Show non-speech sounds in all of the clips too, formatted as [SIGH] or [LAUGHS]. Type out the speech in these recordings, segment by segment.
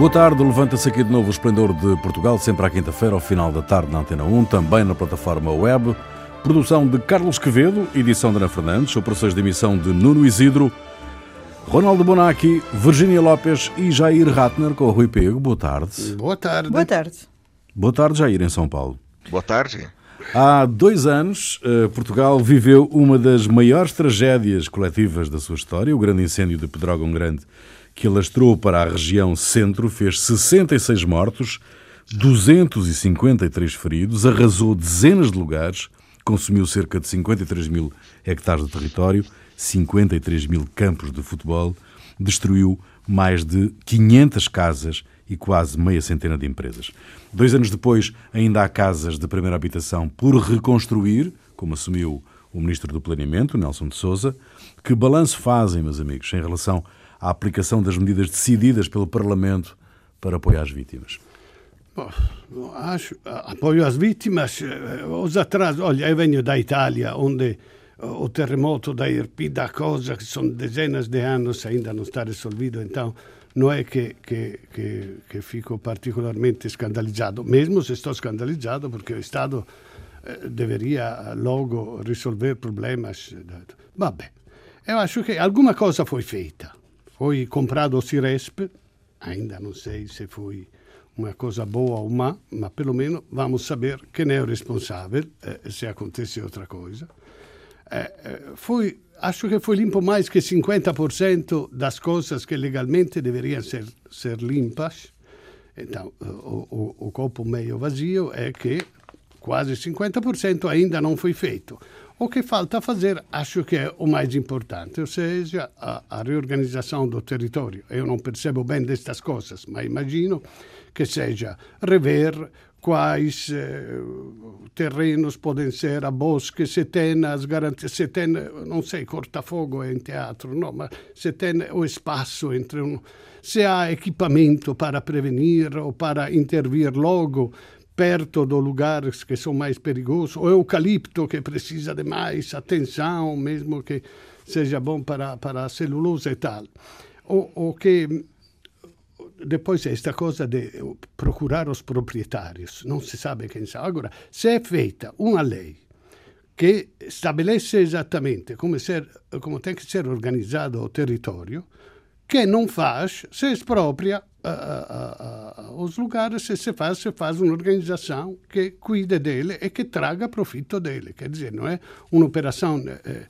Boa tarde, levanta-se aqui de novo o Esplendor de Portugal, sempre à quinta-feira, ao final da tarde na Antena 1, também na plataforma web. Produção de Carlos Quevedo, edição de Ana Fernandes, operações de emissão de Nuno Isidro, Ronaldo Bonacci, Virgínia Lopes e Jair Ratner com o Rui Pego. Boa tarde. Boa tarde. Boa tarde. Boa tarde, Jair, em São Paulo. Boa tarde. Há dois anos, eh, Portugal viveu uma das maiores tragédias coletivas da sua história, o grande incêndio de Pedrógão Grande, que alastrou para a região centro, fez 66 mortos, 253 feridos, arrasou dezenas de lugares, consumiu cerca de 53 mil hectares de território, 53 mil campos de futebol, destruiu mais de 500 casas e quase meia centena de empresas. Dois anos depois, ainda há casas de primeira habitação por reconstruir, como assumiu o Ministro do Planeamento, Nelson de Souza. Que balanço fazem, meus amigos, em relação à aplicação das medidas decididas pelo Parlamento para apoiar as vítimas? Bom, acho, apoio às vítimas, eh, os atrasos. Olha, eu venho da Itália, onde eh, o terremoto da Irpi da cosa, que são dezenas de anos ainda não está resolvido, então não é que, que, que, que fico particolarmente scandalizzato, mesmo se sto scandalizzato perché o Stato eh, deveria logo risolver problemas. Vabbè, eu acho que alguma coisa foi feita. Foi comprado o Ciresp, ainda não sei se foi uma coisa boa ou má, mas pelo menos vamos saber quem é o responsável eh, se acontece outra coisa. Eh, eh foi acho que foi limpo mais que 50% das coisas que legalmente deveriam ser, ser limpas. Então, o, o, o copo meio vazio é que quase 50% ainda não foi feito. O que falta fazer, acho que é o mais importante, ou seja, a, a reorganização do território. Eu não percebo bem destas coisas, mas imagino que seja rever quais eh, terrenos podem ser a bosque, se tem as garantias, se tem, não sei, cortafogo em teatro, não, mas se tem o espaço entre um, se há equipamento para prevenir ou para intervir logo perto dos lugares que são mais perigosos, o eucalipto que precisa de mais atenção, mesmo que seja bom para, para a celulose e tal. O, o que depois esta coisa de procurar os proprietários, não se sabe quem são. Agora, se é feita uma lei que estabelece exatamente como, ser, tem que ser organizado o território, que não faz, se expropria uh, uh, os lugares, se se faz, se faz uma organização que cuide dele e que traga profito dele. Quer dizer, não é uma operação eh,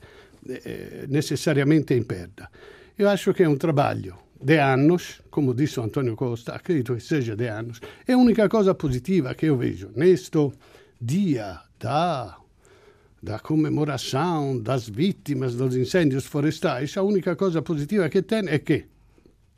eh, necessariamente em perda. Eu acho que é um trabalho de anos, como disse Antonio Costa, acredito que seja de anos, é a única coisa positiva que eu vejo neste dia da, da comemoração das vítimas dos incêndios florestais, a única coisa positiva que tem é que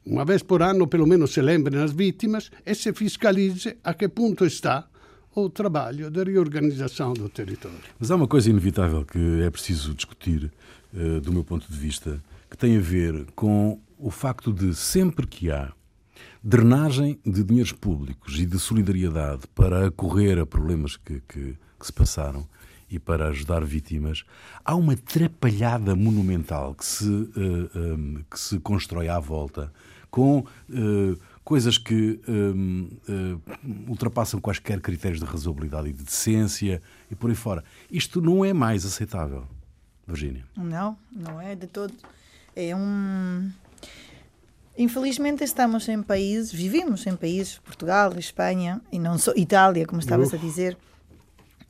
uma vez por ano, pelo menos, se lembrem as vítimas e se fiscalize a que ponto está o trabalho de reorganização do território. Mas há uma coisa inevitável que é preciso discutir, uh, do meu ponto de vista, que tem a ver com o facto de sempre que há drenagem de dinheiros públicos e de solidariedade para acorrer a problemas que, que, que se passaram e para ajudar vítimas, há uma trapalhada monumental que se, eh, eh, que se constrói à volta com uh, coisas que uh, ultrapassam quaisquer critérios de razoabilidade e de decência e por aí fora. Isto não é mais aceitável, Virgínia. Não, não é de todo. É um Infelizmente estamos em países, vivemos em países, Portugal, Espanha e não só Itália, como estavas a dizer,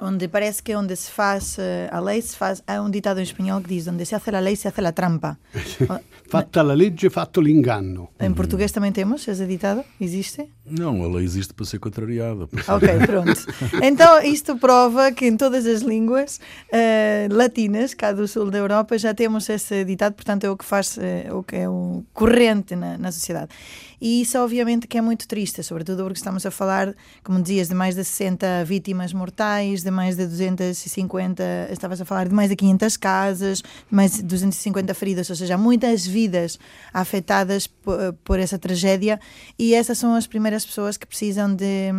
onde parece que onde se faz eh, a lei se faz há um ditado em espanhol que diz onde se hace a lei se hace a trampa. [LAUGHS] Fatta a legge fatto l'inganno. em português também temos esse ditado? Existe? Não a lei existe para ser contrariada para ok pronto. [LAUGHS] Então isto prova que em todas as línguas uh, latinas cá do sul da Europa já temos esse ditado portanto é o que faz uh, o que é o corrente na, na sociedade e isso obviamente que é muito triste sobretudo porque estamos a falar como dizias de mais de 60 vítimas mortais de mais de 250, estavas a falar de mais de 500 casas, mais de 250 feridas, ou seja, muitas vidas afetadas por, por essa tragédia. E essas são as primeiras pessoas que precisam de,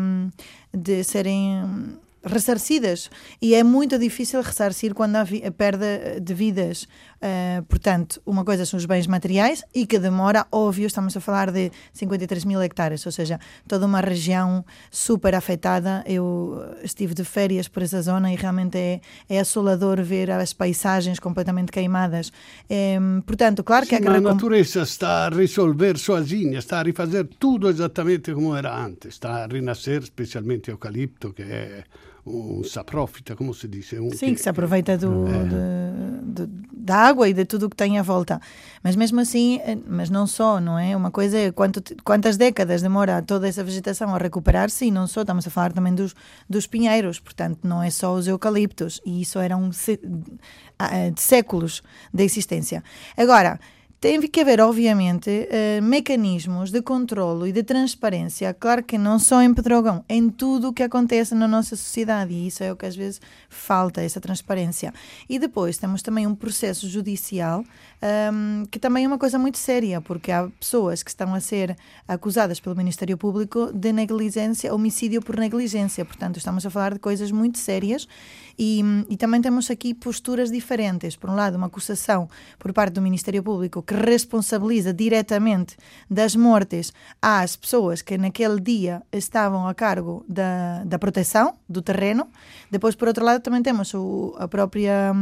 de serem ressarcidas. E é muito difícil ressarcir quando há a perda de vidas. Uh, portanto, uma coisa são os bens materiais e que demora, óbvio, estamos a falar de 53 mil hectares, ou seja, toda uma região super afetada. Eu estive de férias por essa zona e realmente é, é assolador ver as paisagens completamente queimadas. É, portanto, claro que... Sim, a, natureza está a resolver sozinha, está a refazer tudo exatamente como era antes, está a renascer, especialmente o eucalipto, que é um se aprofita, como se diz? Um Sim, que, que se aproveita do, é. de, de, da água e de tudo o que tem à volta. Mas mesmo assim, eh, mas não só, não é? Uma coisa é quanto, quantas décadas demora toda essa vegetação a recuperar-se e não só, estamos a falar também dos, dos pinheiros, portanto não é só os eucaliptos e isso eram de séculos de existência. Agora, tem que haver, obviamente, uh, mecanismos de controlo e de transparência, claro que não só em Pedrógão, em tudo o que acontece na nossa sociedade, e isso é o que às vezes falta, essa transparência. E depois temos também um processo judicial, um, que também é uma coisa muito séria, porque há pessoas que estão a ser acusadas pelo Ministério Público de negligência, homicídio por negligência, portanto, estamos a falar de coisas muito sérias e, e também temos aqui posturas diferentes. Por um lado, uma acusação por parte do Ministério Público que responsabiliza diretamente das mortes às pessoas que naquele dia estavam a cargo da, da proteção do terreno. Depois, por outro lado, também temos o, a própria,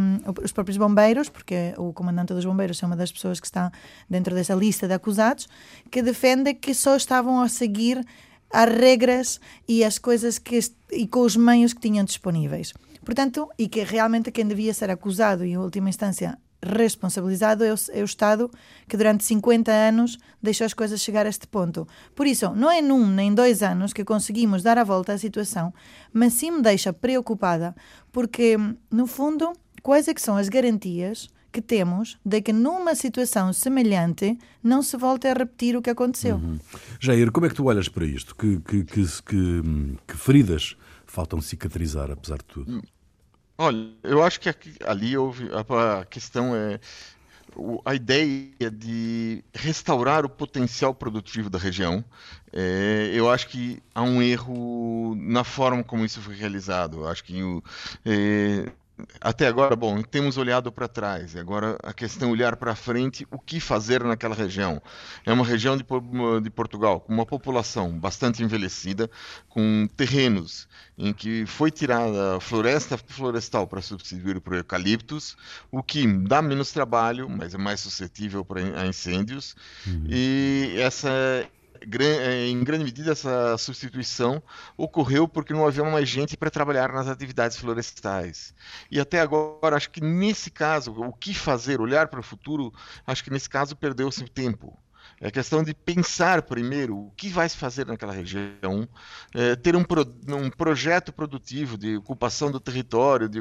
os próprios bombeiros, porque o comandante dos bombeiros é uma das pessoas que está dentro dessa lista de acusados, que defende que só estavam a seguir as regras e as coisas que e com os meios que tinham disponíveis. Portanto, e que realmente quem devia ser acusado e, em última instância, responsabilizado é o, é o, Estado que durante 50 anos deixou as coisas chegar a este ponto. Por isso, não é num nem dois anos que conseguimos dar a volta à situação, mas sim me deixa preocupada, porque, no fundo, quais é que são as garantias que temos de que numa situação semelhante não se volte a repetir o que aconteceu. Uhum. Jair, como é que tu olhas para isto? Que, que, que, que, que feridas faltam cicatrizar, apesar de tudo? Olha, eu acho que aqui, ali houve a questão é a ideia de restaurar o potencial produtivo da região. É, eu acho que há um erro na forma como isso foi realizado. Eu acho que o, é, até agora, bom, temos olhado para trás, e agora a questão é olhar para frente, o que fazer naquela região. É uma região de, de, Portugal com uma população bastante envelhecida, com terrenos em que foi tirada floresta florestal para substituir por eucaliptos, o que dá menos trabalho, mas é mais suscetível a incêndios. Uhum. E essa em grande medida, essa substituição ocorreu porque não havia mais gente para trabalhar nas atividades florestais. E até agora, acho que nesse caso, o que fazer, olhar para o futuro, acho que nesse caso perdeu-se tempo. É questão de pensar primeiro o que vai se fazer naquela região, é, ter um, pro, um, projeto produtivo de ocupação do território, de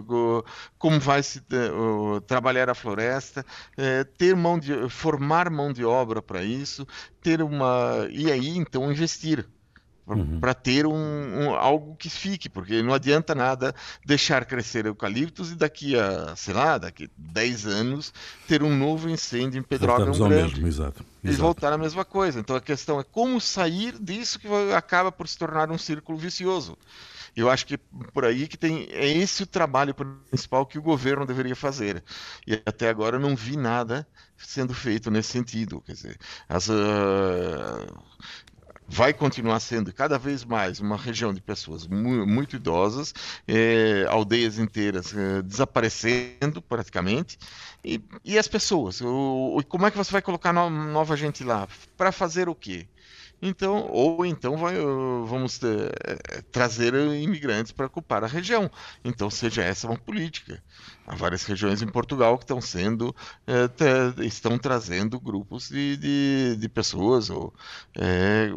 como vai se uh, trabalhar a floresta, é, ter mão de formar mão de obra para isso, ter uma e aí então investir uhum. para ter um, um, algo que fique, porque não adianta nada deixar crescer eucaliptos e daqui a, sei lá, daqui a 10 anos ter um novo incêndio em Pedrógão Grande. Mesmo, exato, exato. E voltar a mesma coisa. Então a questão é como sair disso que acaba por se tornar um círculo vicioso. Eu acho que por aí que tem é esse o trabalho principal que o governo deveria fazer. E até agora eu não vi nada sendo feito nesse sentido. Quer dizer, as, uh, vai continuar sendo cada vez mais uma região de pessoas mu muito idosas, é, aldeias inteiras é, desaparecendo praticamente, e, e as pessoas, o, o, como é que você vai colocar no, nova gente lá? Para fazer o quê? Então, ou então vai, vamos ter, eh, trazer imigrantes para ocupar a região. Então, seja essa uma política. Há várias regiões em Portugal que estão sendo, é, estão trazendo grupos de, de, de pessoas, ou, é,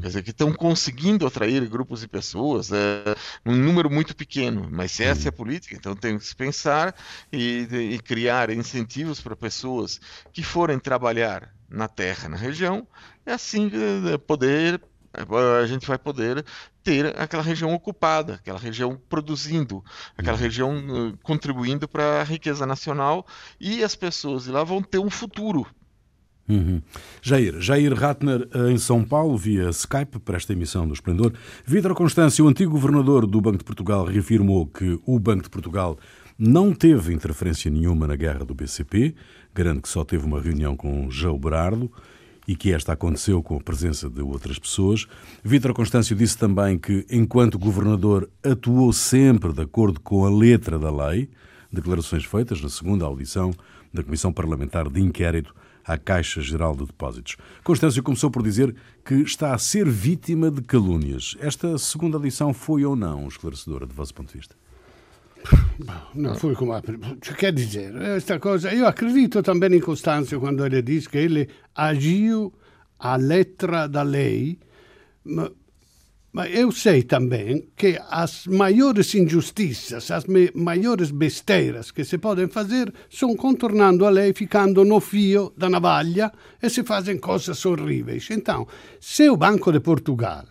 quer dizer, que estão conseguindo atrair grupos de pessoas, é, um número muito pequeno. Mas se essa é a política, então tem que se pensar e, e criar incentivos para pessoas que forem trabalhar na terra, na região, é assim eh, poder eh, a gente vai poder ter aquela região ocupada, aquela região produzindo, aquela uhum. região eh, contribuindo para a riqueza nacional e as pessoas de lá vão ter um futuro. Uhum. Jair, Jair Ratner em São Paulo, via Skype, para esta emissão do Esplendor. Vítor Constâncio, o antigo governador do Banco de Portugal, reafirmou que o Banco de Portugal não teve interferência nenhuma na guerra do BCP, garante que só teve uma reunião com João Berardo e que esta aconteceu com a presença de outras pessoas. Vítor Constâncio disse também que, enquanto governador, atuou sempre de acordo com a letra da lei, declarações feitas na segunda audição da Comissão Parlamentar de Inquérito à Caixa Geral de Depósitos. Constâncio começou por dizer que está a ser vítima de calúnias. Esta segunda audição foi ou não esclarecedora, do vosso ponto de vista? Não foi come a Quer dizer, questa cosa, io acredito também em Costanzo quando ele diz que ele agiu a letra da lei, ma, ma eu sei também que as maiores injustiças, as maiores besteiras que se podem fazer são contornando a lei, ficando no fio da navalha e se fazem coisas horríveis. Então, se o Banco de Portugal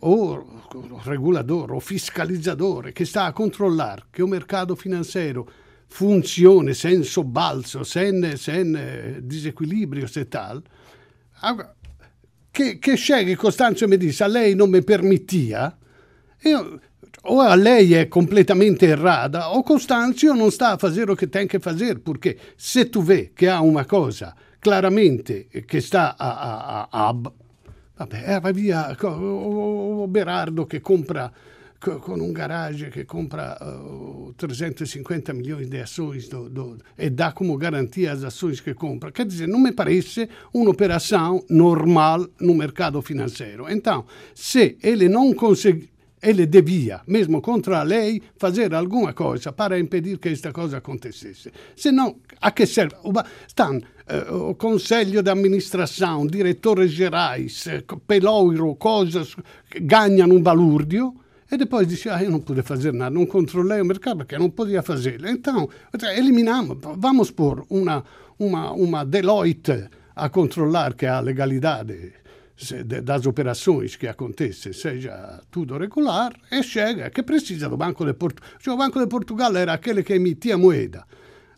o regolatore o fiscalizzatore che sta a controllare che un mercato finanziario funzioni senza sobbalzo, senza, senza disequilibrio e tal, che, che sceglie Costanzo mi dice a lei non mi permettia, io, o a lei è completamente errata o Costanzio non sta a fare lo che tem che fare, perché se tu vedi che ha una cosa chiaramente che sta a, a, a, a Vabbè, eh, va via o, Berardo che compra con un garage che compra uh, 350 milioni di do, e dá como garantia as ações que compra. Quer dizer, não me parece uma operação normal no mercado financeiro. Então, se ele não consegue, ele devia, mesmo contra a lei, fazer alguma coisa para impedir que esta coisa acontecesse. Senão, a que serve? Stan, eh, o conselho de administração, diretores gerais, eh, peloiro, coisas, ganham um balúrdio e depois dice, ah, não pude fazer nada, não controlei o mercado porque não podia fazer. Então, eliminamos, vamos pôr uma, uma, uma Deloitte a controlar que a legalidade das operações que acontecem seja tudo regular e chega, que precisa do Banco de Portugal. O Banco de Portugal era aquele que emitia moeda.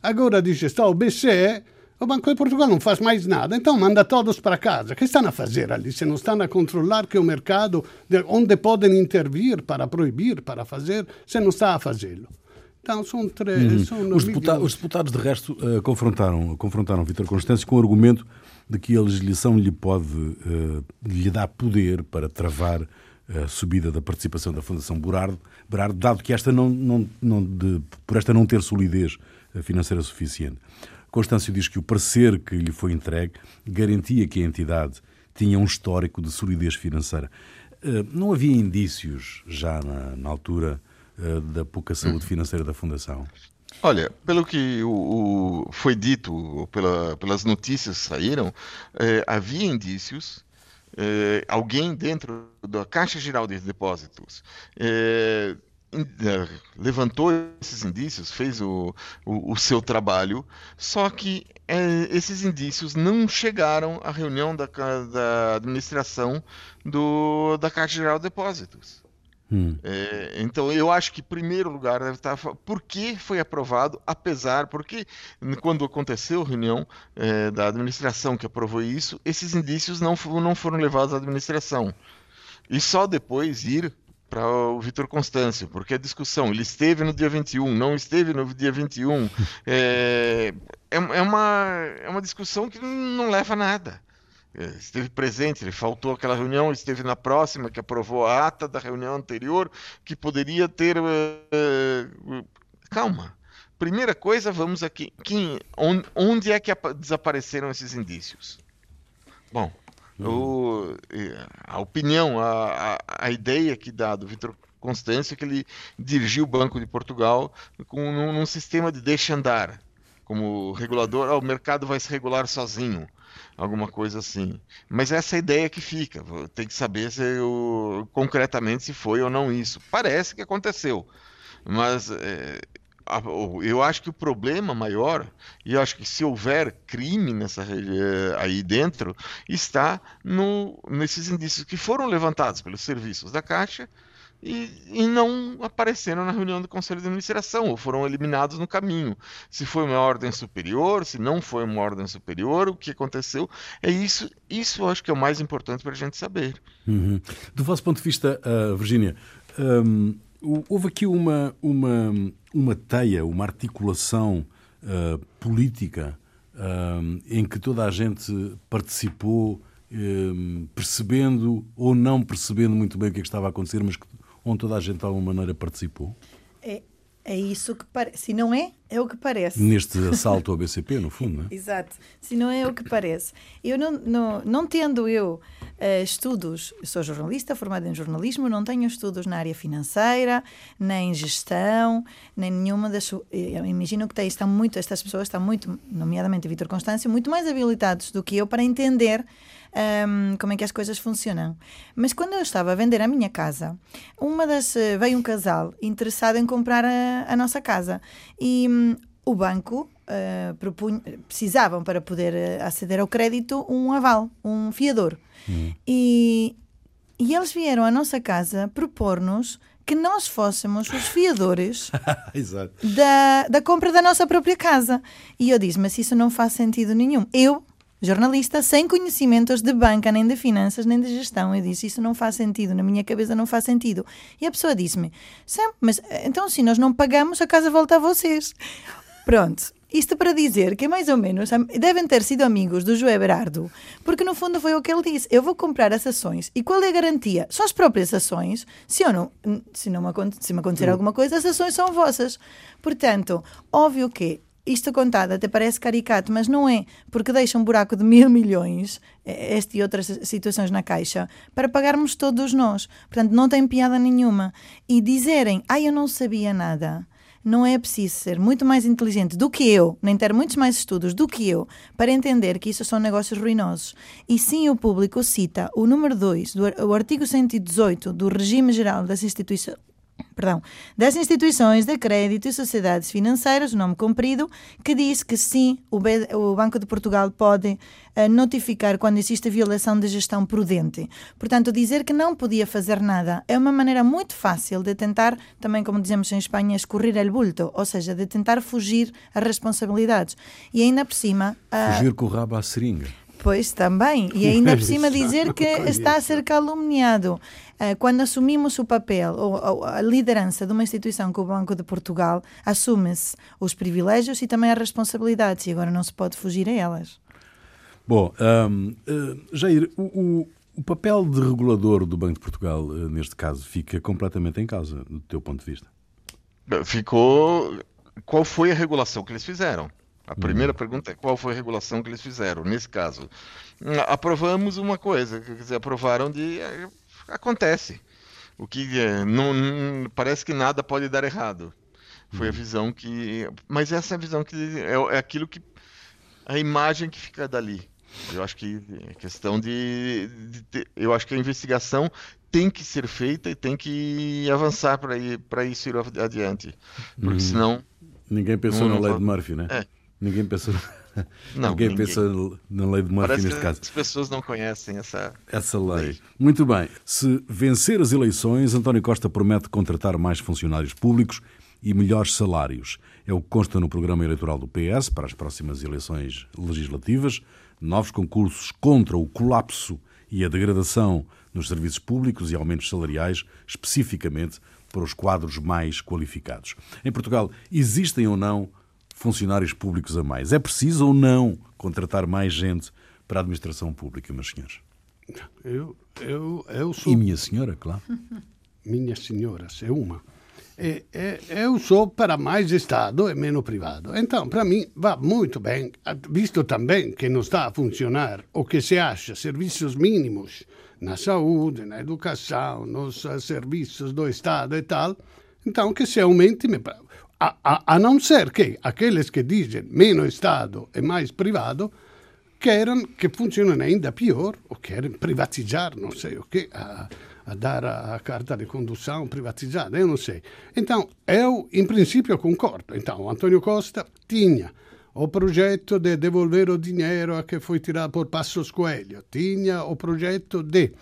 Agora diz, está o BCE, o Banco de Portugal não faz mais nada, então manda todos para casa. O que estão a fazer ali? Se não estão a controlar que o mercado, onde podem intervir para proibir, para fazer, se não está a fazê-lo. Então, são três. Hum. Os, deputa os, deputados, de resto, uh, confrontaram, confrontaram Vítor Constâncio com o argumento de que a legislação lhe pode uh, lhe dar poder para travar a subida da participação da Fundação Berardo, Berardo dado que esta não, não, não de, por esta não ter solidez financeira suficiente. Constâncio diz que o parecer que lhe foi entregue garantia que a entidade tinha um histórico de solidez financeira. Eh, não havia indícios já na, na altura eh, da pouca saúde financeira da Fundação? Olha, pelo que o, o foi dito, pela, pelas notícias que saíram, eh, havia indícios alguém dentro da Caixa Geral de Depósitos levantou esses indícios, fez o, o, o seu trabalho, só que é, esses indícios não chegaram à reunião da, da administração do, da Caixa Geral de Depósitos. Hum. É, então eu acho que em primeiro lugar deve estar por que foi aprovado, apesar porque quando aconteceu a reunião é, da administração que aprovou isso, esses indícios não, não foram levados à administração e só depois ir para o Vitor Constâncio, porque a discussão, ele esteve no dia 21, não esteve no dia 21, é, é, é, uma, é uma discussão que não leva a nada. É, esteve presente, ele faltou aquela reunião, esteve na próxima, que aprovou a ata da reunião anterior, que poderia ter. Uh, calma. Primeira coisa, vamos aqui. Quem, onde é que desapareceram esses indícios? Bom, o, a opinião, a, a, ideia que dá do Vitor Constância é que ele dirigiu o Banco de Portugal com num, sistema de deixa andar, como regulador, oh, o mercado vai se regular sozinho, alguma coisa assim. Mas essa é ideia que fica, tem que saber se o, concretamente se foi ou não isso. Parece que aconteceu, mas é, eu acho que o problema maior, e eu acho que se houver crime nessa eh, aí dentro, está no, nesses indícios que foram levantados pelos serviços da Caixa, e, e, não apareceram na reunião do Conselho de Administração, ou foram eliminados no caminho. Se foi uma ordem superior, se não foi uma ordem superior, o que aconteceu. É isso, isso eu acho que é o mais importante para a gente saber. Uhum. Do vosso ponto de vista, uh, Virgínia, um, houve aqui uma, uma, uma teia, uma articulação uh, política uh, em que toda a gente participou, percebendo ou não percebendo muito bem o que, é que estava a acontecer, mas que onde toda a gente de alguma maneira participou? É, é isso que parece. Se não é, é o que parece. Neste assalto ao BCP, no fundo, não é? [LAUGHS] Exato. Se não é, é o que parece. Eu não, não, não tendo eu uh, estudos, sou jornalista, formada em jornalismo, não tenho estudos na área financeira, nem gestão, nem nenhuma das. Eu imagino que estão muito, estas pessoas estão muito, nomeadamente Vitor Constâncio, muito mais habilitados do que eu para entender um, como é que as coisas funcionam. Mas quando eu estava a vender a minha casa, uma das eh, veio um casal interessado em comprar a, a nossa casa e um, o banco uh, propunha, precisavam para poder eh, aceder ao crédito um aval, um fiador. Uhum. E, e eles vieram à nossa casa propor-nos que nós fôssemos os fiadores [LAUGHS] da, da compra da nossa própria casa. E eu disse, mas isso não faz sentido nenhum. Eu jornalista sem conhecimentos de banca, nem de finanças, nem de gestão. Eu disse: Isso não faz sentido, na minha cabeça não faz sentido. E a pessoa disse-me: Mas eh, então, se nós não pagamos, a casa volta a vocês. Pronto. Isto para dizer que, mais ou menos, devem ter sido amigos do Joé Berardo, porque no fundo foi o que ele disse: eu vou comprar as ações. E qual é a garantia? São as próprias ações. Se, eu não, se, não me, se me acontecer hum. alguma coisa, as ações são vossas. Portanto, óbvio que isto contado até parece caricato, mas não é, porque deixa um buraco de mil [LAUGHS] milhões, eh, este e outras situações na caixa, para pagarmos todos nós. Portanto, não tem piada nenhuma. E dizerem, ah, eu não sabia nada, não é preciso ser muito mais inteligente do que eu, nem ter muitos mais estudos do que eu, para entender que isso são negócios ruinosos. E sim, o público cita o número 2, o artigo 118 do Regime Geral das Instituições perdão, das instituições de crédito e sociedades financeiras, o nome comprido, que diz que sim, o, B, o Banco de Portugal pode uh, notificar quando existe violação de gestão prudente. Portanto, dizer que não podia fazer nada é uma maneira muito fácil de tentar, também como dizemos em Espanha, escorrer el bulto, ou seja, de tentar fugir às responsabilidades. E ainda por cima... Uh, fugir com o rabo à seringa. Pois também, e [LAUGHS] ainda por cima dizer que está a ser calumniado. Eh, quando assumimos o papel ou a liderança de uma instituição como o Banco de Portugal, assume-se os privilégios e também as responsabilidades, e agora não se pode fugir a elas. Bom, um, uh, eh, Jair, o, o, o, papel de regulador do Banco de Portugal, uh, neste caso, fica completamente em causa, do teu ponto de vista? Ficou. Qual foi a regulação que eles fizeram? A primeira uhum. pergunta é qual foi a regulação que eles fizeram. Nesse caso, aprovamos uma coisa, quer dizer, aprovaram de acontece. O que é, não, não, parece que nada pode dar errado. Foi a uhum. visão que, mas essa é a visão que é, é aquilo que a imagem que fica dali. Eu acho que é questão de, de, de, eu acho que a investigação tem que ser feita e tem que avançar para ir para isso ir adiante, porque uhum. senão ninguém pensou não, lei de Murphy, né? É. Ninguém pensou [LAUGHS] não, ninguém, ninguém, pensa na lei de Murphy neste caso. As pessoas não conhecem essa, essa lei. lei. Muito bem. Se vencer as eleições, António Costa promete contratar mais funcionários públicos e melhores salários. É o que consta no programa eleitoral do PS para as próximas eleições legislativas. Novos concursos contra o colapso e a degradação nos serviços públicos e aumentos salariais, especificamente para os quadros mais qualificados. Em Portugal, existem ou não funcionários públicos a mais. É preciso ou não contratar mais gente para a administração pública, meus senhores? Eu, eu, eu sou... E minha senhora, claro. [LAUGHS] Minhas senhoras, é uma. E, e, eu sou para mais Estado e menos privado. Então, para mim, va muito bem, visto também que não está a funcionar o que se acha serviços mínimos na saúde, na educação, nos serviços do Estado e tal, então que se aumente. A, a, a ser que aqueles que dizem menos Estado e mais privado querem que funcione ainda pior ou querem privatizar, não sei o quê, a, a dar a, a, carta de condução privatizada, eu não sei. Então, eu, em princípio, concordo. Então, Antonio Costa tinha o projeto de devolver o dinheiro que foi tirado por Passos Coelho, tinha o projeto de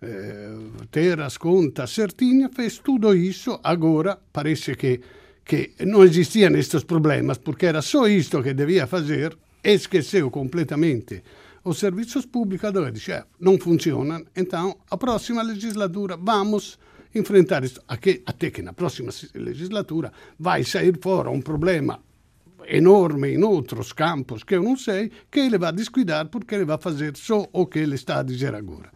eh, ter as contas certinhas, fez tudo isso. Agora parece que, que não existiam estes problemas, porque era só isto que devia fazer, esqueceu completamente os serviços públicos, disse, eh, não funcionam, então a próxima legislatura vamos enfrentar isso. Até que na próxima legislatura vai sair fora um problema enorme em outros campos que eu não sei, que ele vai descuidar porque ele vai fazer só o que ele está a dizer agora.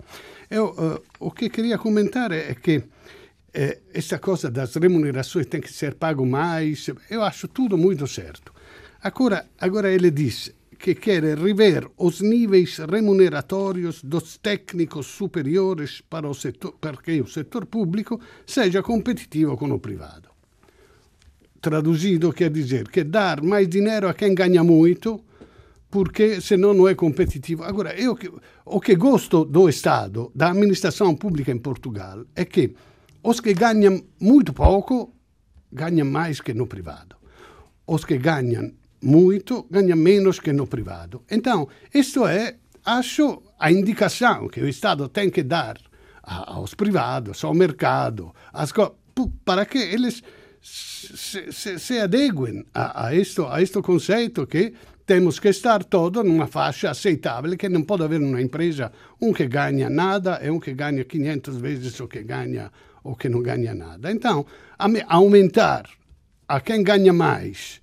Eu, uh, o que queria comentar é que eh, essa coisa das remunerações tem que ser pago mais, eu acho tudo muito certo. Agora, agora ele diz que quer rever os níveis remuneratórios dos técnicos superiores para o setor, perché o setor público seja competitivo com o privado. Traduzido quer dizer que dar mais dinheiro a quem ganha muito, porque senão não é competitivo. Agora, eu, o que gosto do Estado, da administração pública em Portugal, é que os que ganham muito pouco ganham mais que no privado. Os que ganham muito ganham menos que no privado. Então, isto é, acho, a indicação que o Estado tem que dar aos privados, ao mercado, para que eles se, se, se adeguem a, a, isto, a este conceito que temos que estar todo numa faixa aceitável, que não pode haver numa empresa um que ganha nada e um que ganha 500 vezes o que ganha ou que não ganha nada. Então, aumentar a quem ganha mais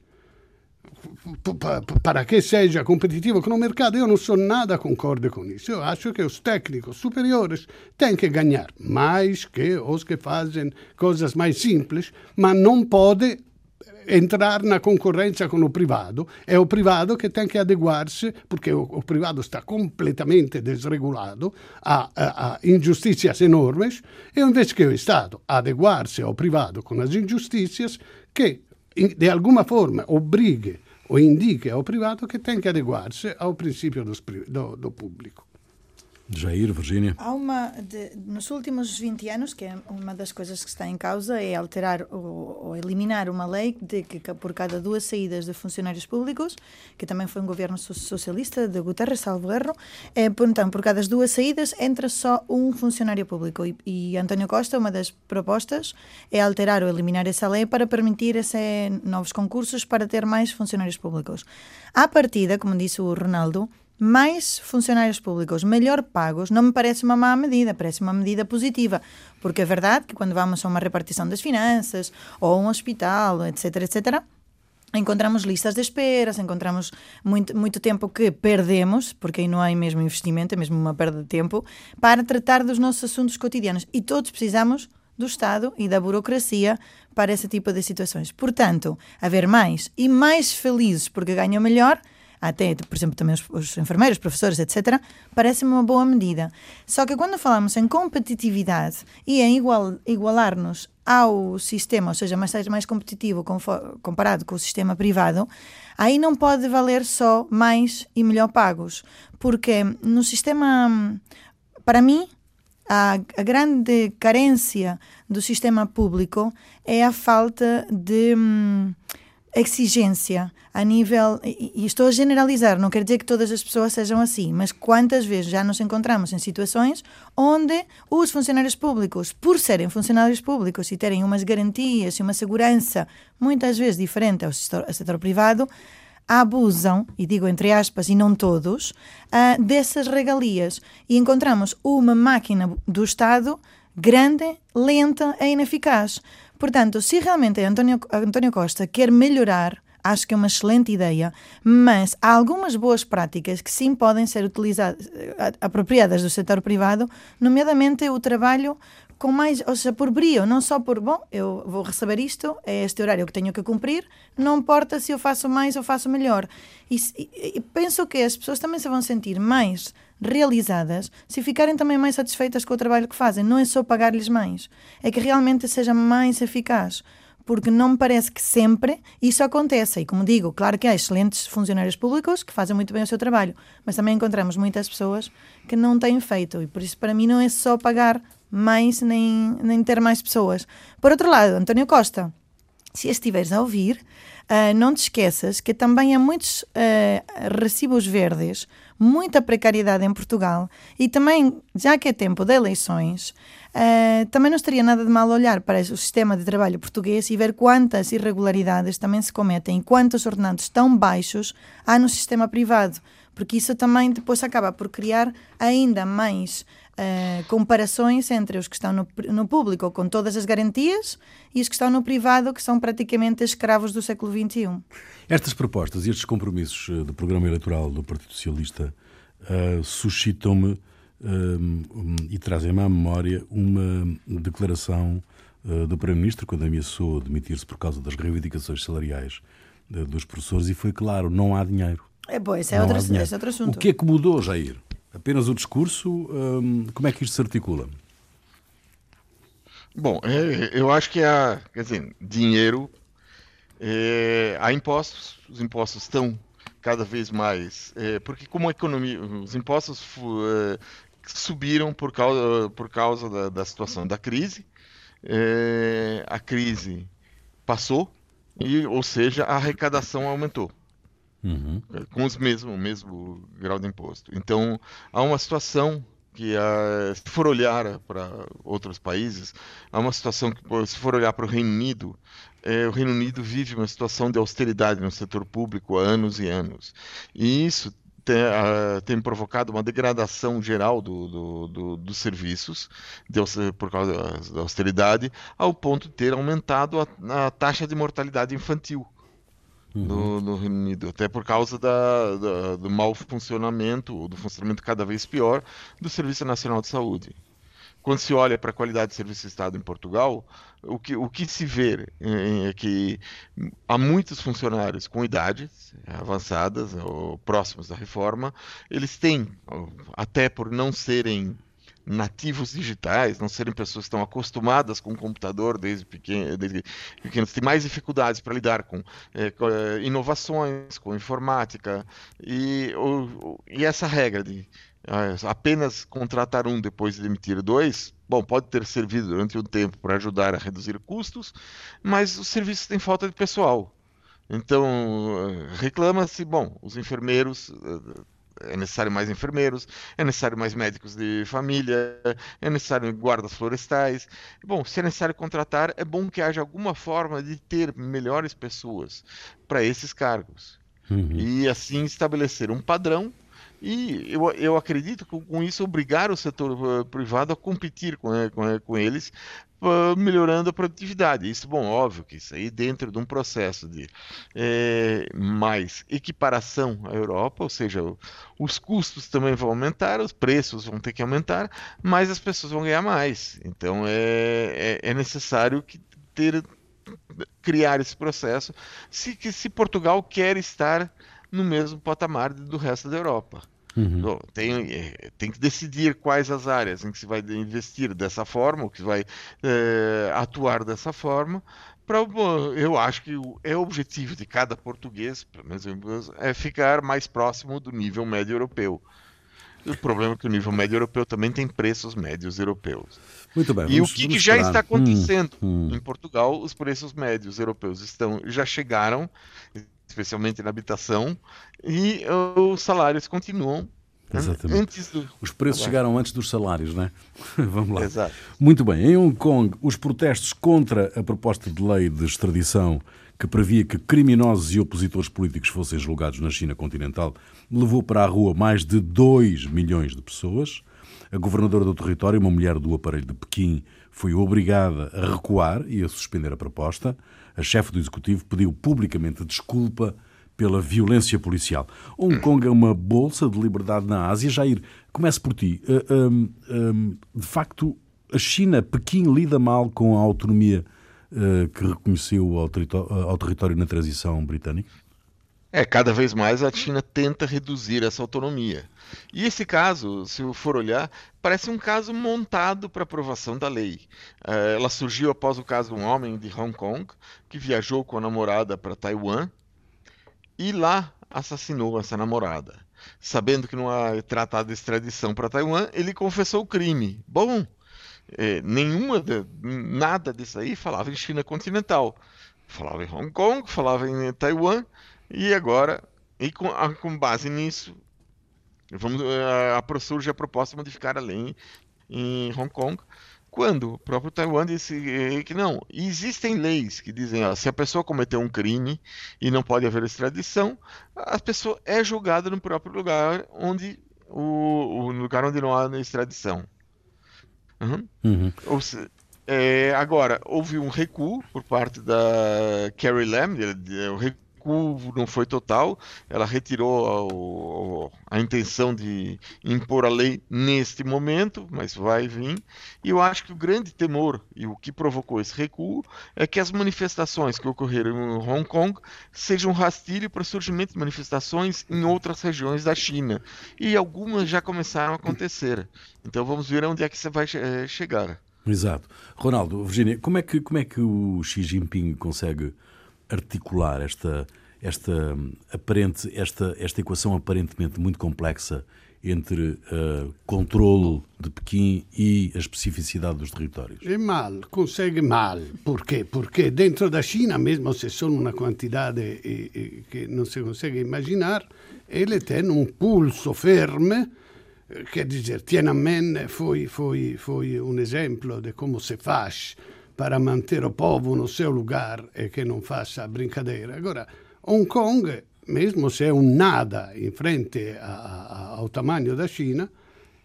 para que seja competitivo com o mercado, eu não sou nada concorde com isso. Eu acho que os técnicos superiores têm que ganhar mais que os que fazem coisas mais simples, mas não pode entrar na concorrência com o privado. É o privado que tem que adeguar-se, porque o, o, privado está completamente desregulado a, a, a, injustiças enormes, e invece que o Estado adeguar-se ao privado com as injustiças que, de alguma forma, obrigue ou indique ao privado que tem que adequar-se ao princípio do, do, do público. Jair, Virgínia. Há uma, de, nos últimos 20 anos, que é uma das coisas que está em causa, é alterar ou, ou, eliminar uma lei de que por cada duas saídas de funcionários públicos, que também foi um governo socialista de Guterres, salvo erro, é, então, por cada duas saídas entra só um funcionário público. E, e António Costa, uma das propostas é alterar ou eliminar essa lei para permitir esse, novos concursos para ter mais funcionários públicos. À partida, como disse o Ronaldo, mais funcionários públicos melhor pagos não me parece uma má medida, parece uma medida positiva, porque é verdade que quando vamos a uma repartição das finanças ou a um hospital, etc, etc, encontramos listas de esperas, encontramos muito, muito tempo que perdemos, porque aí não há mesmo investimento, é mesmo uma perda de tempo, para tratar dos nossos assuntos cotidianos. E todos precisamos do Estado e da burocracia para esse tipo de situações. Portanto, haver mais e mais felizes porque ganham melhor até, por exemplo, também os, os enfermeiros, professores, etc., parece-me uma boa medida. Só que quando falamos em competitividade e em igual, igualar-nos ao sistema, ou seja, mais, mais competitivo comparado com o sistema privado, aí não pode valer só mais e melhor pagos. Porque no sistema, para mim, a, a, grande carência do sistema público é a falta de. Hum, exigência a nível, e estou a generalizar, não quer dizer que todas as pessoas sejam assim, mas quantas vezes já nos encontramos em situações onde os funcionários públicos, por serem funcionários públicos e terem umas garantias e uma segurança muitas vezes diferente ao setor, ao setor privado, abusam, e digo entre aspas e não todos, uh, dessas regalias. E encontramos uma máquina do Estado grande, lenta e ineficaz. Portanto, se realmente António, António Costa quer melhorar acho que é uma excelente ideia, mas há algumas boas práticas que sim podem ser utilizadas, eh, apropriadas do setor privado, nomeadamente o trabalho com mais, ou seja, por brio, não só por, bom, eu vou receber isto, é este horário que tenho que cumprir, não importa se eu faço mais ou faço melhor. E, e, e penso que as pessoas também se vão sentir mais realizadas se ficarem também mais satisfeitas com o trabalho que fazem. Não é só pagar-lhes mais, é que realmente seja mais eficaz. Porque não me parece que sempre isso aconteça. E como digo, claro que há excelentes funcionários públicos que fazem muito bem o seu trabalho, mas também encontramos muitas pessoas que não têm feito. E por isso, para mim, não é só pagar mais nem, nem ter mais pessoas. Por outro lado, António Costa, se estiveres a ouvir, Uh, não te esqueças que também há muitos uh, recibos verdes, muita precariedade em Portugal e também, já que é tempo de eleições, uh, também não estaria nada de mal olhar para o sistema de trabalho português e ver quantas irregularidades também se cometem e quantos ordenandos tão baixos há no sistema privado, porque isso também depois acaba por criar ainda mais uh, comparações entre os que estão no, no, público com todas as garantias e os que estão no privado, que são praticamente escravos do século XXI. Estas propostas e estes compromissos eh, do programa eleitoral do Partido Socialista uh, suscitam-me um, e trazem-me à memória uma declaração uh, do Primeiro-Ministro quando ameaçou demitir-se por causa das reivindicações salariais dos professores e foi claro, não há dinheiro. É, bom, esse é, outro, esse é outro assunto. O que é que mudou, Jair? Apenas o discurso? Como é que isto se articula? Bom, é, eu acho que há, quer dizer, dinheiro, é, há impostos, os impostos estão cada vez mais, é, porque como a economia, os impostos é, subiram por causa, por causa da, da situação da crise, é, a crise passou, e, ou seja, a arrecadação aumentou. Uhum. com os mesmo, o mesmo grau de imposto. Então, há uma situação que, uh, se for olhar para outros países, há uma situação que, se for olhar para o Reino Unido, é, o Reino Unido vive uma situação de austeridade no setor público há anos e anos. E isso tem, uh, tem provocado uma degradação geral do, do, do, dos serviços de, por causa da austeridade, ao ponto de ter aumentado a, a taxa de mortalidade infantil uhum. no, no, Reino Unido, até por causa da, da, do mau funcionamento, do funcionamento cada vez pior do Serviço Nacional de Saúde. Quando se olha para a qualidade de serviço de Estado em Portugal, o que, o que se vê é que há muitos funcionários com idades avançadas ou próximos da reforma, eles têm, até por não serem nativos digitais, não serem pessoas que estão acostumadas com o computador desde, pequeno, desde têm mais dificuldades para lidar com, é, com é, inovações, com informática, e, o, e essa regra de apenas contratar um depois de demitir dois, bom, pode ter servido durante um tempo para ajudar a reduzir custos, mas os serviços têm falta de pessoal. Então, reclama-se, bom, os enfermeiros é necessário mais enfermeiros, é necessário mais médicos de família, é necessário guardas florestais. Bom, se é necessário contratar, é bom que haja alguma forma de ter melhores pessoas para esses cargos. Uhum. E assim estabelecer um padrão e eu, eu acredito que com isso obrigar o setor uh, privado a competir com, uh, com, uh, com eles, melhorando a produtividade. Isso, bom, óbvio que isso aí dentro de um processo de é, mais equiparação à Europa, ou seja, os custos também vão aumentar, os preços vão ter que aumentar, mas as pessoas vão ganhar mais. Então é, é, é necessário que ter criar esse processo se, que, se Portugal quer estar no mesmo patamar do resto da Europa. Uhum. Tem, é, tem que decidir quais as áreas em que se vai investir dessa forma, ou que vai é, atuar dessa forma. Pra, eu acho que é o objetivo de cada português, pelo menos é ficar mais próximo do nível médio europeu. O problema é que o nível médio europeu também tem preços médios europeus. Muito bem. E o que, que já está acontecendo hum, hum. em Portugal? Os preços médios europeus estão já chegaram especialmente na habitação, e os salários continuam Exatamente. Antes do... Os preços chegaram antes dos salários, não é? [LAUGHS] Vamos lá. Exato. Muito bem. Em Hong Kong, os protestos contra a proposta de lei de extradição que previa que criminosos e opositores políticos fossem julgados na China continental levou para a rua mais de 2 milhões de pessoas. A governadora do território, uma mulher do aparelho de Pequim, foi obrigada a recuar e a suspender a proposta a chefe do executivo pediu publicamente desculpa pela violência policial. Hong Kong é uma bolsa de liberdade na Ásia. Jair, comece por ti. Um, um, de facto, a China, Pequim, lida mal com a autonomia uh, que reconheceu ao, ao território na transição britânica? É, cada vez mais a China tenta reduzir essa autonomia. E esse caso, se for olhar, parece um caso montado para aprovação da lei. Eh, ela surgiu após o caso de um homem de Hong Kong que viajou com a namorada para Taiwan e lá assassinou essa namorada. Sabendo que não há tratado de extradição para Taiwan, ele confessou o crime. Bom, é, nenhuma, nada disso aí falava em China continental. falava em Hong Kong, falava em Taiwan, e agora, e com, com base nisso, vamos, a, a surge a proposta de modificar a lei em Hong Kong, quando o próprio Taiwan disse eh, que não, existem leis que dizem, ó, se a pessoa cometeu um crime e não pode haver extradição, a pessoa é julgada no próprio lugar onde o, o lugar onde não há extradição. Uhum. Uhum. Ou se, é, agora, houve um recuo por parte da Carrie Lam, o recuo não foi total, ela retirou a, a, intenção de impor a lei neste momento, mas vai vir. E eu acho que o grande temor e o que provocou esse recuo é que as manifestações que ocorreram em Hong Kong sejam um rastilho para o surgimento de manifestações em outras regiões da China. E algumas já começaram a acontecer. Então vamos ver onde é que você vai eh, chegar. Exato. Ronaldo, Virginia, como é que, como é que o Xi Jinping consegue articular esta, esta, aparente, esta, esta equação aparentemente muito complexa entre uh, controle de Pequim e a especificidade dos territórios? É mal, consegue mal. Porquê? Porque dentro da China, mesmo se são uma quantidade eh, eh, que não se consegue imaginar, ele tem um pulso firme quer dizer, Tiananmen foi, foi, foi um exemplo de como se faz para manter o povo no seu lugar e que não faça brincadeira. Agora, Hong Kong, mesmo se é um nada em frente a, a, ao tamanho da China,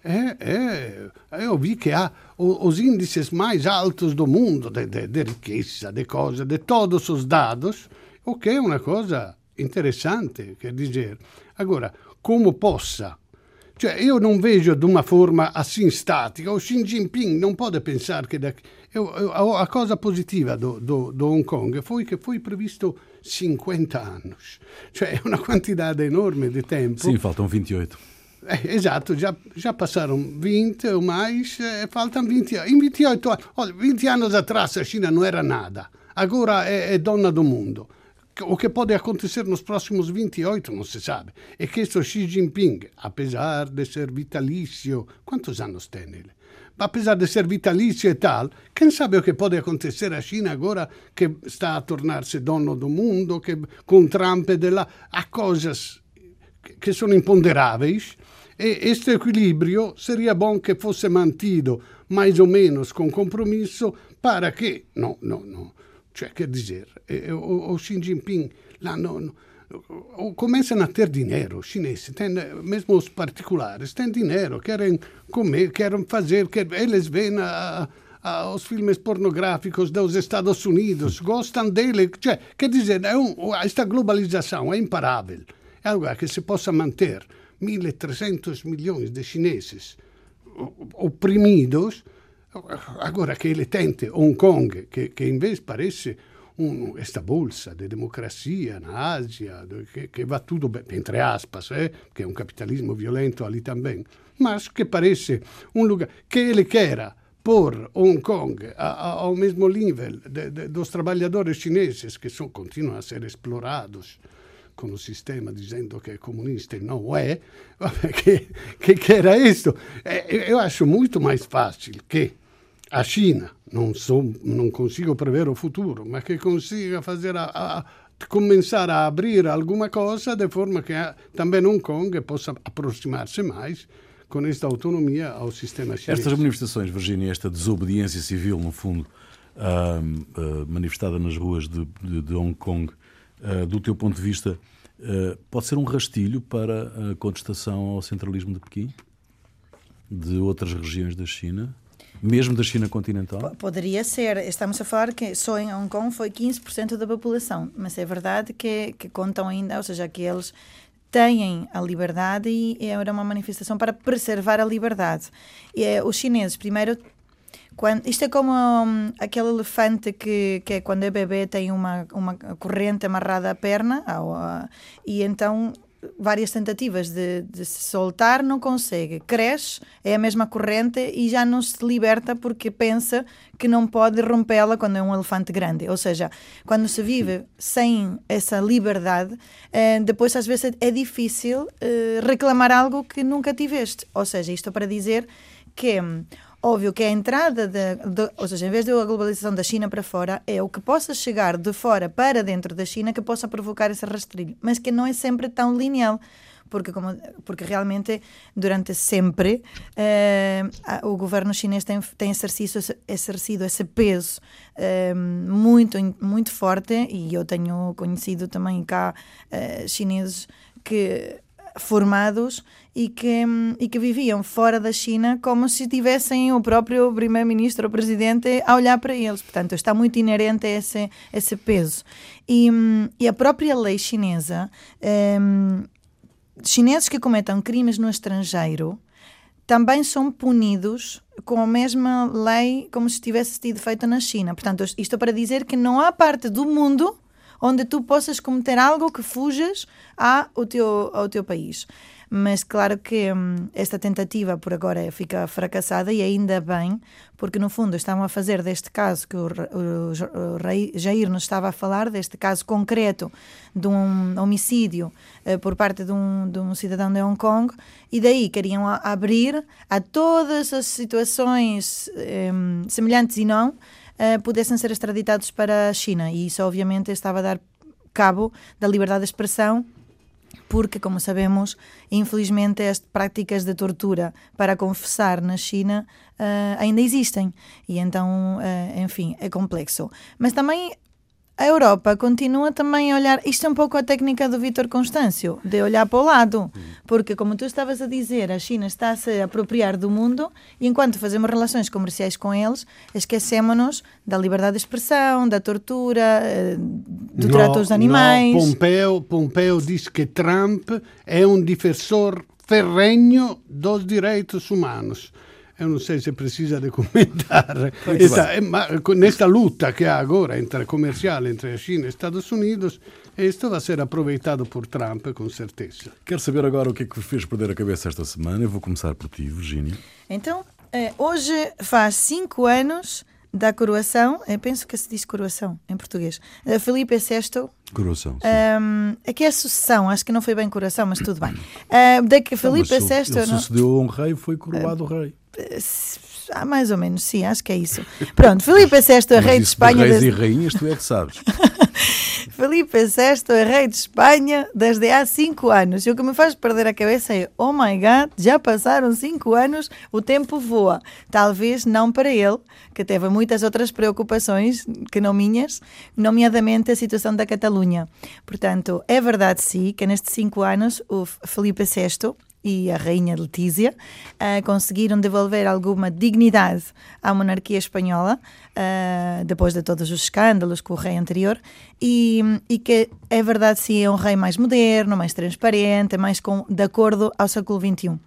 é, é, eu vi que há os índices mais altos do mundo de, de, de riqueza, de coisas, de todos os dados, o que é uma coisa interessante, quer dizer. Agora, como possa cioè, io non vedo di una forma assim statica. O Xi Jinping non può pensare che... Da, eu, eu, a cosa positiva do, do, do Hong Kong foi che foi previsto 50 anni. Cioè, è una quantità enorme di tempo. Sim, faltam 28. Eh, esatto, già, già, passaram 20 o mais, eh, faltam 20 In 28 anni, oh, 20 anni atrás a Cina non era nada. Agora è, è donna do mundo. O que pode acontecer nos próximos 28 não se sabe. É que este Xi Jinping, apesar de ser vitalício, quantos anos tem ele? Apesar de ser vitalício e tal, quem sabe o que pode acontecer à China agora que está a tornar-se dono do mundo, que com Trump e de lá, há coisas que são imponderáveis e este equilíbrio seria bom que fosse mantido mais ou menos com compromisso para que, não, não, cioè, quer dizer, o, o Xi Jinping lá no, começam a ter dinheiro, os chineses, têm, mesmo os particulares, têm dinheiro, querem comer, querem fazer, querem, eles veem a, a, os filmes pornográficos dos Estados Unidos, gostam dele, cioè, quer dizer, é um, esta globalização é imparável, é algo que se possa manter. 1.300 milhões de chineses oprimidos Agora que ele tente Hong Kong, que, que em vez parece um, esta bolsa de democracia na Ásia, que, que vai tudo bem, entre aspas, eh, que é um capitalismo violento ali também, mas que parece um lugar que ele quer pôr Hong Kong ao mesmo nível dos trabalhadores chineses que são, continuam a ser explorados com o sistema dizendo que é comunista e não é, que, que, que era isso. Eu acho muito mais fácil que a China, não, sou, não consigo prever o futuro, mas que consiga fazer a, a começar a abrir alguma coisa de forma que também Hong Kong possa aproximar-se mais com esta autonomia ao sistema chinês. Estas manifestações, Virginia, esta desobediência civil, no fundo, uh, uh, manifestada nas ruas de, de, de Hong Kong, uh, do teu ponto de vista, pode ser um rastilho para a contestação ao centralismo de Pequim? De outras regiões da China? Mesmo da China continental? Poderia ser. Estamos a falar que só em Hong Kong foi 15% da população, mas é verdade que, que contam ainda, ou seja, que eles têm a liberdade e era uma manifestação para preservar a liberdade. E, eh, os chineses, primeiro, quando, isto é como um, aquele elefante que, que é quando é bebê tem uma, uma corrente amarrada à perna, e então várias tentativas de, de, se soltar, não consegue. Cresce, é a mesma corrente e já não se liberta porque pensa que não pode rompê-la quando é um elefante grande. Ou seja, quando se vive sem essa liberdade, eh, depois às vezes é difícil eh, reclamar algo que nunca tiveste. Ou seja, isto para dizer que hum, Óbvio que a entrada, de, de, ou seja, em vez da globalização da China para fora, é o que possa chegar de fora para dentro da China que possa provocar esse rastrilho, mas que não é sempre tão lineal porque, como, porque realmente durante sempre eh, o governo chinês tem, tem exercido, exercido esse peso eh, muito, muito forte e eu tenho conhecido também cá eh, chineses que formados e que, e que viviam fora da China como se tivessem o próprio primeiro-ministro ou presidente a olhar para eles. Portanto, está muito inerente a esse, esse peso. E, e a própria lei chinesa chineses que cometam crimes no estrangeiro também são punidos com a mesma lei como se tivesse sido feita na China. Portanto, isto para dizer que não há parte do mundo onde tu possas cometer algo que fujas ao teu, ao teu país. Mas claro que hum, esta tentativa por agora fica fracassada e ainda bem, porque no fundo estavam a fazer deste caso que o, o, o rei Jair nos estava a falar, deste caso concreto de um homicídio uh, por parte de um, de um cidadão de Hong Kong, e daí queriam a, abrir a todas as situações um, semelhantes e não, uh, pudessem ser extraditados para a China, e isso obviamente estava a dar cabo da liberdade de expressão porque, como sabemos, infelizmente as práticas de tortura para confessar na China uh, ainda existem. E então, uh, enfim, é complexo. Mas também a Europa continua também a olhar. Isto é um pouco a técnica do Vítor Constâncio, de olhar para o lado. Porque, como tu estavas a dizer, a China está a se apropriar do mundo e enquanto fazemos relações comerciais com eles, esquecemos-nos da liberdade de expressão, da tortura, eh, do no, trato aos animais. No, Pompeo, Pompeo diz que Trump é um defensor ferrenho dos direitos humanos. Eu non sei se precisa de comentar [LAUGHS] esta, eh, ma, nesta luta que há agora entre comercial entre a China e Estados Unidos isto vai ser aproveitado por Trump com certeza quero saber agora o que é que fez perder a cabeça esta semana eu vou começar por ti Virginia então eh, hoje faz cinco anos da coroação, eu penso que se diz coroação em português, uh, Felipe VI. Coroação. Um, aqui é sucessão, acho que não foi bem coroação, mas tudo bem. Uh, da que Felipe VI. Ele não... sucedeu a um rei, foi coroado uh, rei. Ah, mais ou menos, sim, acho que é isso. Pronto, Felipe VI é rei de Espanha. De reis e rainhas, tu é que sabes. Felipe VI é rei de Espanha desde há cinco anos. E o que me faz perder a cabeça é: oh my god, já passaram cinco anos, o tempo voa. Talvez não para ele, que teve muitas outras preocupações que não minhas, nomeadamente a situação da Catalunha. Portanto, é verdade, sim, que nestes cinco anos o Felipe VI e a Rainha Letícia uh, conseguiram devolver alguma dignidade à monarquia espanhola, uh, depois de todos os escândalos com o rei anterior, e, e, que é verdade, sim, é um rei mais moderno, mais transparente, mais com, de acordo ao século XXI.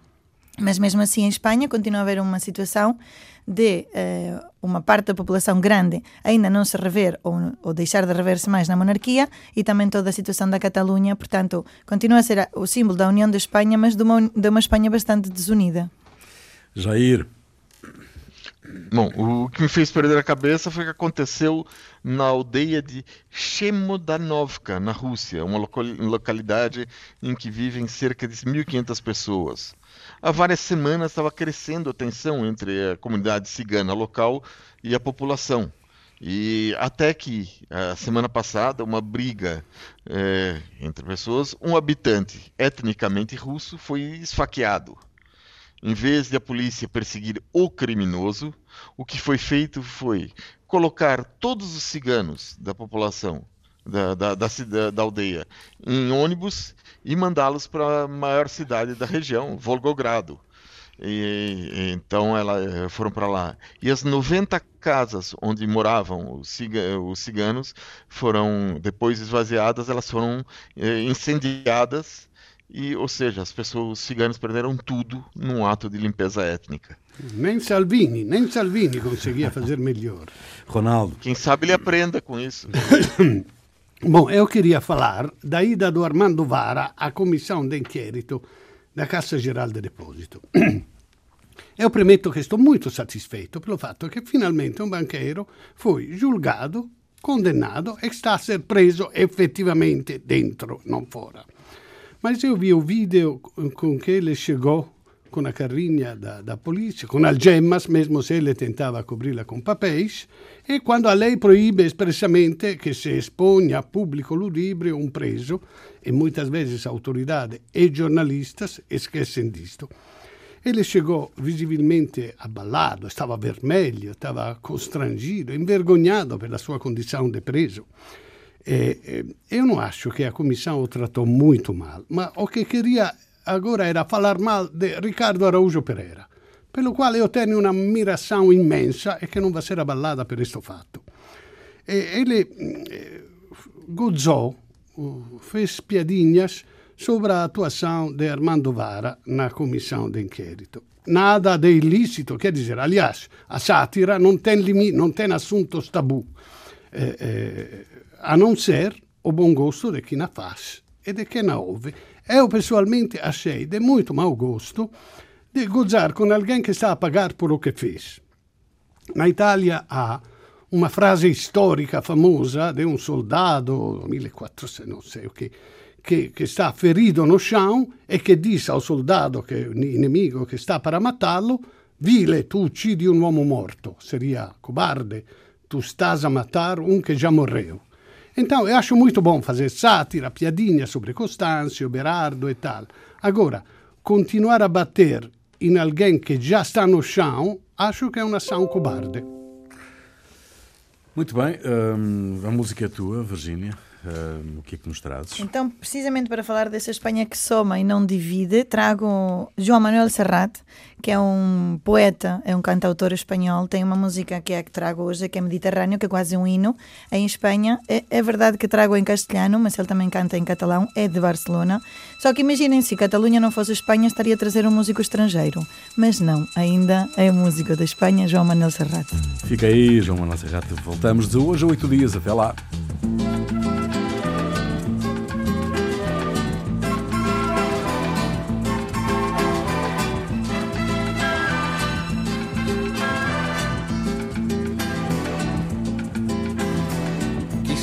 Mas mesmo assim, em Espanha, continua a haver uma situação de uh, uma parte da população grande ainda não se rever ou, ou deixar de rever-se mais na monarquia e também toda a situação da Catalunha, portanto, continua a ser o símbolo da União da Espanha, mas de uma, de uma Espanha bastante desunida. Jair. Bom, o que me fez perder a cabeça foi o que aconteceu na aldeia de Chemodanovka, na Rússia, uma localidade em que vivem cerca de 1.500 pessoas há várias semanas estava crescendo a tensão entre a comunidade cigana local e a população. E até que a semana passada, uma briga é, entre pessoas, um habitante etnicamente russo foi esfaqueado. Em vez de a polícia perseguir o criminoso, o que foi feito foi colocar todos os ciganos da população da, da, da, da aldeia em ônibus e mandá-los para a maior cidade da região, Volgogrado. E, então ela, eh, foram para lá. E as 90 casas onde moravam os, os ciganos foram depois esvaziadas, elas foram eh, incendiadas e, ou seja, as pessoas, os ciganos perderam tudo num ato de limpeza étnica. Nem Salvini, nem Salvini conseguia fazer melhor. Ronaldo. Quem sabe ele aprenda com isso. [LAUGHS] Bom, eu queria falar da ida do Armando Vara à comissão de inquérito da Cassa Geral de Depósito. [CLEARS THROAT] Eu premetto che sto molto satisfeito pelo fatto che finalmente un banchero foi julgado, condenado e sta a ser preso effettivamente dentro, non fora. Mas eu vi o vídeo com que ele chegou com a carrinha da, da polícia, com algemas, mesmo se ele tentava cobri-la com papéis, e quando a lei proíbe expressamente que se exponha a público ludibrio um preso, e vezes a autoridade e jornalistas esquecem disto. Ele chegou visivelmente abbalado, estava vermelho, estava constrangido, envergonhado pela sua condição de preso. E, eu não acho que a comissão o tratou muito mal, mas o que queria agora era falar mal de Ricardo Araújo Pereira, pelo quale eu tenho uma admiração imensa e que não vai ser abalada per questo fatto. E ele eh, gozou, fez piadinhas sobre a atuação de Armando Vara na comissão de inquérito. Nada de ilícito, quer dizer, aliás, a sátira não tem, limite, tabu, eh, eh, a não ser o bom gosto de quem a faz e de quem a ouve eu pessoalmente achei de muito mau gosto de gozar com alguém que está a pagar por o que fez. Na Itália há uma frase histórica famosa de um soldado, 1400, não sei o que, che, sta ferito no chão e che dice al soldato, che, nemico che sta per matarlo, vile, tu uccidi un uomo morto, seria cobarde, tu estás a matar um que já morreu. Então, eu acho muito bom fazer sátira, piadinha sobre Constâncio, Berardo e tal. Agora, continuar a bater em alguém que já está no chão, acho que é uma ação cobarde. Muito bem, hum, a música é tua, Virgínia. Uh, o que é que nos trazes? Então, precisamente para falar dessa Espanha que soma e não divide, trago João Manuel Serrat, que é um poeta, é um cantautor espanhol. Tem uma música que é a que trago hoje, que é Mediterrâneo, que é quase um hino. Em Espanha, é, é verdade que trago em castelhano, mas ele também canta em catalão, é de Barcelona. Só que imaginem, se Catalunha não fosse Espanha, estaria a trazer um músico estrangeiro. Mas não, ainda é músico da Espanha, João Manuel Serrat. Fica aí, João Manuel Serrat. Voltamos de hoje a oito dias. Até lá.